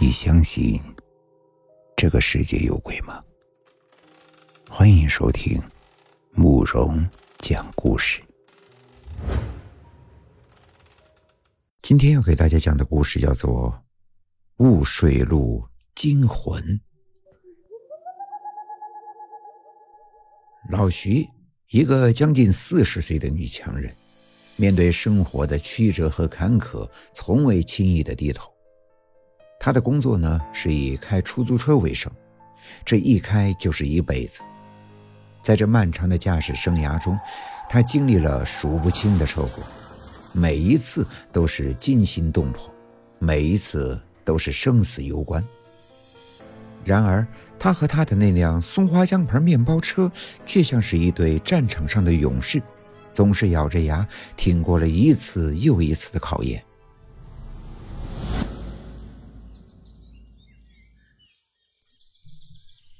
你相信这个世界有鬼吗？欢迎收听慕容讲故事。今天要给大家讲的故事叫做《雾水路惊魂》。老徐，一个将近四十岁的女强人，面对生活的曲折和坎坷，从未轻易的低头。他的工作呢是以开出租车为生，这一开就是一辈子。在这漫长的驾驶生涯中，他经历了数不清的车祸，每一次都是惊心动魄，每一次都是生死攸关。然而，他和他的那辆松花江牌面包车却像是一对战场上的勇士，总是咬着牙挺过了一次又一次的考验。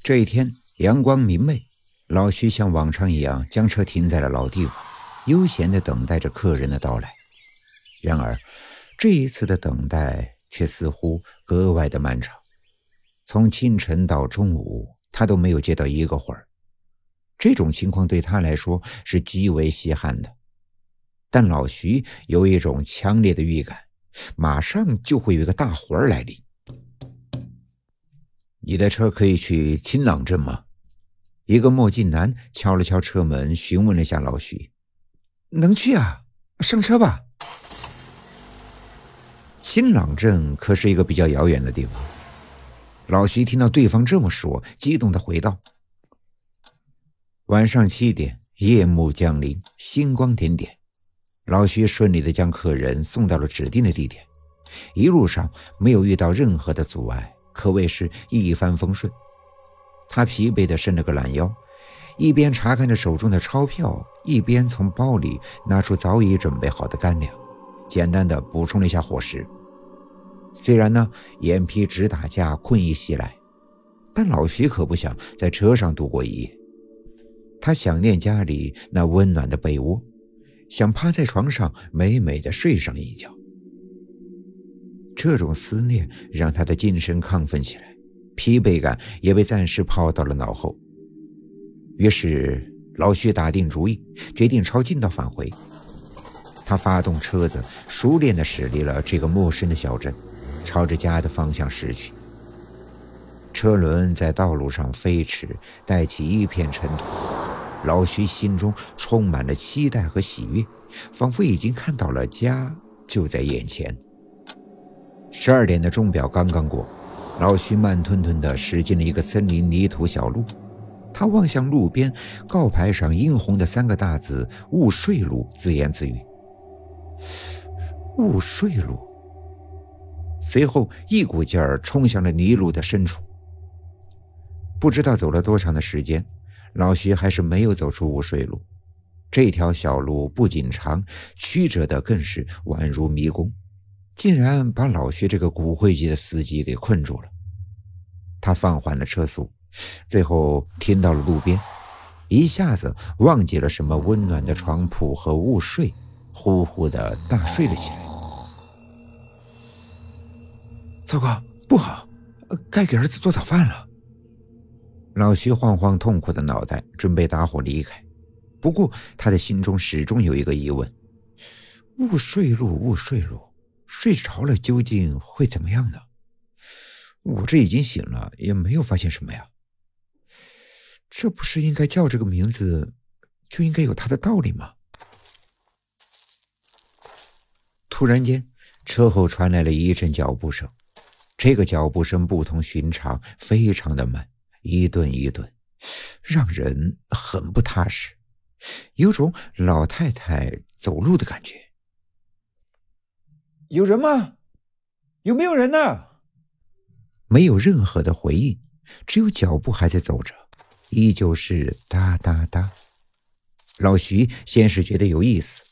这一天阳光明媚，老徐像往常一样将车停在了老地方，悠闲地等待着客人的到来。然而，这一次的等待却似乎格外的漫长。从清晨到中午，他都没有接到一个活儿。这种情况对他来说是极为稀罕的。但老徐有一种强烈的预感，马上就会有一个大活儿来临。你的车可以去青朗镇吗？一个墨镜男敲了敲车门，询问了下老徐：“能去啊，上车吧。”青朗镇可是一个比较遥远的地方。老徐听到对方这么说，激动的回道：“晚上七点，夜幕降临，星光点点。”老徐顺利的将客人送到了指定的地点，一路上没有遇到任何的阻碍。可谓是一帆风顺。他疲惫地伸了个懒腰，一边查看着手中的钞票，一边从包里拿出早已准备好的干粮，简单的补充了一下伙食。虽然呢，眼皮直打架，困意袭来，但老徐可不想在车上度过一夜。他想念家里那温暖的被窝，想趴在床上美美的睡上一觉。这种思念让他的精神亢奋起来，疲惫感也被暂时抛到了脑后。于是老徐打定主意，决定抄近道返回。他发动车子，熟练地驶离了这个陌生的小镇，朝着家的方向驶去。车轮在道路上飞驰，带起一片尘土。老徐心中充满了期待和喜悦，仿佛已经看到了家就在眼前。十二点的钟表刚刚过，老徐慢吞吞地驶进了一个森林泥土小路。他望向路边告牌上殷红的三个大字“雾睡路”，自言自语：“雾睡路。”随后一股劲儿冲向了泥路的深处。不知道走了多长的时间，老徐还是没有走出雾睡路。这条小路不仅长，曲折的更是宛如迷宫。竟然把老徐这个骨灰级的司机给困住了。他放缓了车速，最后停到了路边，一下子忘记了什么温暖的床铺和午睡，呼呼的大睡了起来。糟糕，不好，该给儿子做早饭了。老徐晃晃痛苦的脑袋，准备打火离开。不过他的心中始终有一个疑问：午睡路，午睡路。睡着了究竟会怎么样呢？我这已经醒了，也没有发现什么呀。这不是应该叫这个名字，就应该有它的道理吗？突然间，车后传来了一阵脚步声，这个脚步声不同寻常，非常的慢，一顿一顿，让人很不踏实，有种老太太走路的感觉。有人吗？有没有人呢？没有任何的回应，只有脚步还在走着，依旧是哒哒哒。老徐先是觉得有意思，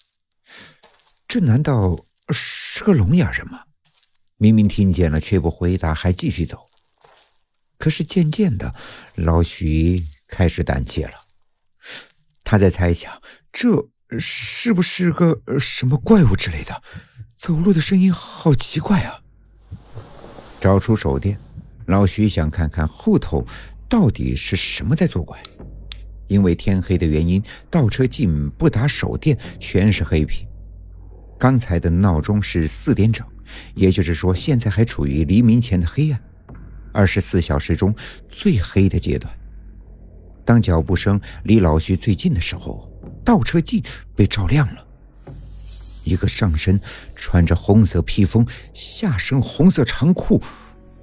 这难道是个聋哑人吗？明明听见了却不回答，还继续走。可是渐渐的，老徐开始胆怯了，他在猜想，这是不是个什么怪物之类的？走路的声音好奇怪啊！找出手电，老徐想看看后头到底是什么在作怪。因为天黑的原因，倒车镜不打手电，全是黑屏。刚才的闹钟是四点整，也就是说，现在还处于黎明前的黑暗，二十四小时中最黑的阶段。当脚步声离老徐最近的时候，倒车镜被照亮了。一个上身穿着红色披风、下身红色长裤，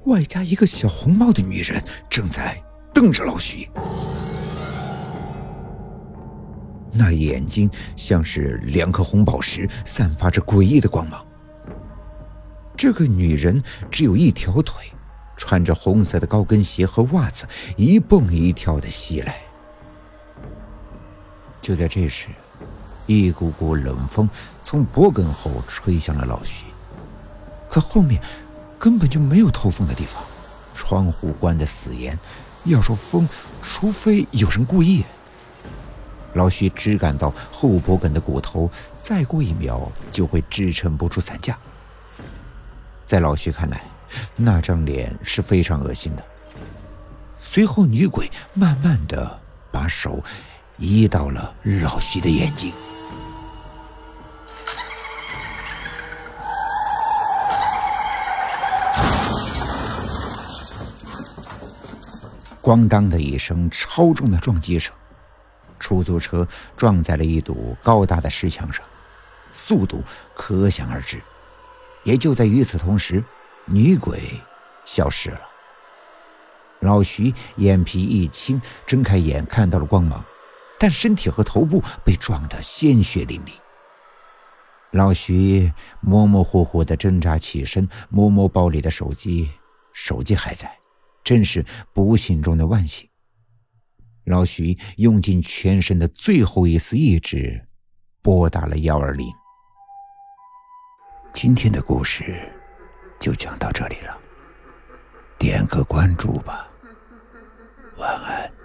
外加一个小红帽的女人，正在瞪着老徐。那眼睛像是两颗红宝石，散发着诡异的光芒。这个女人只有一条腿，穿着红色的高跟鞋和袜子，一蹦一跳的袭来。就在这时，一股股冷风从脖梗后吹向了老徐，可后面根本就没有透风的地方，窗户关得死严。要说风，除非有人故意。老徐只感到后脖梗的骨头再过一秒就会支撑不住伞架。在老徐看来，那张脸是非常恶心的。随后，女鬼慢慢的把手移到了老徐的眼睛，咣当的一声超重的撞击声。出租车撞在了一堵高大的石墙上，速度可想而知。也就在与此同时，女鬼消失了。老徐眼皮一轻，睁开眼看到了光芒，但身体和头部被撞得鲜血淋漓。老徐模模糊糊的挣扎起身，摸摸包里的手机，手机还在，真是不幸中的万幸。老徐用尽全身的最后一丝意志，拨打了幺二零。今天的故事就讲到这里了，点个关注吧，晚安。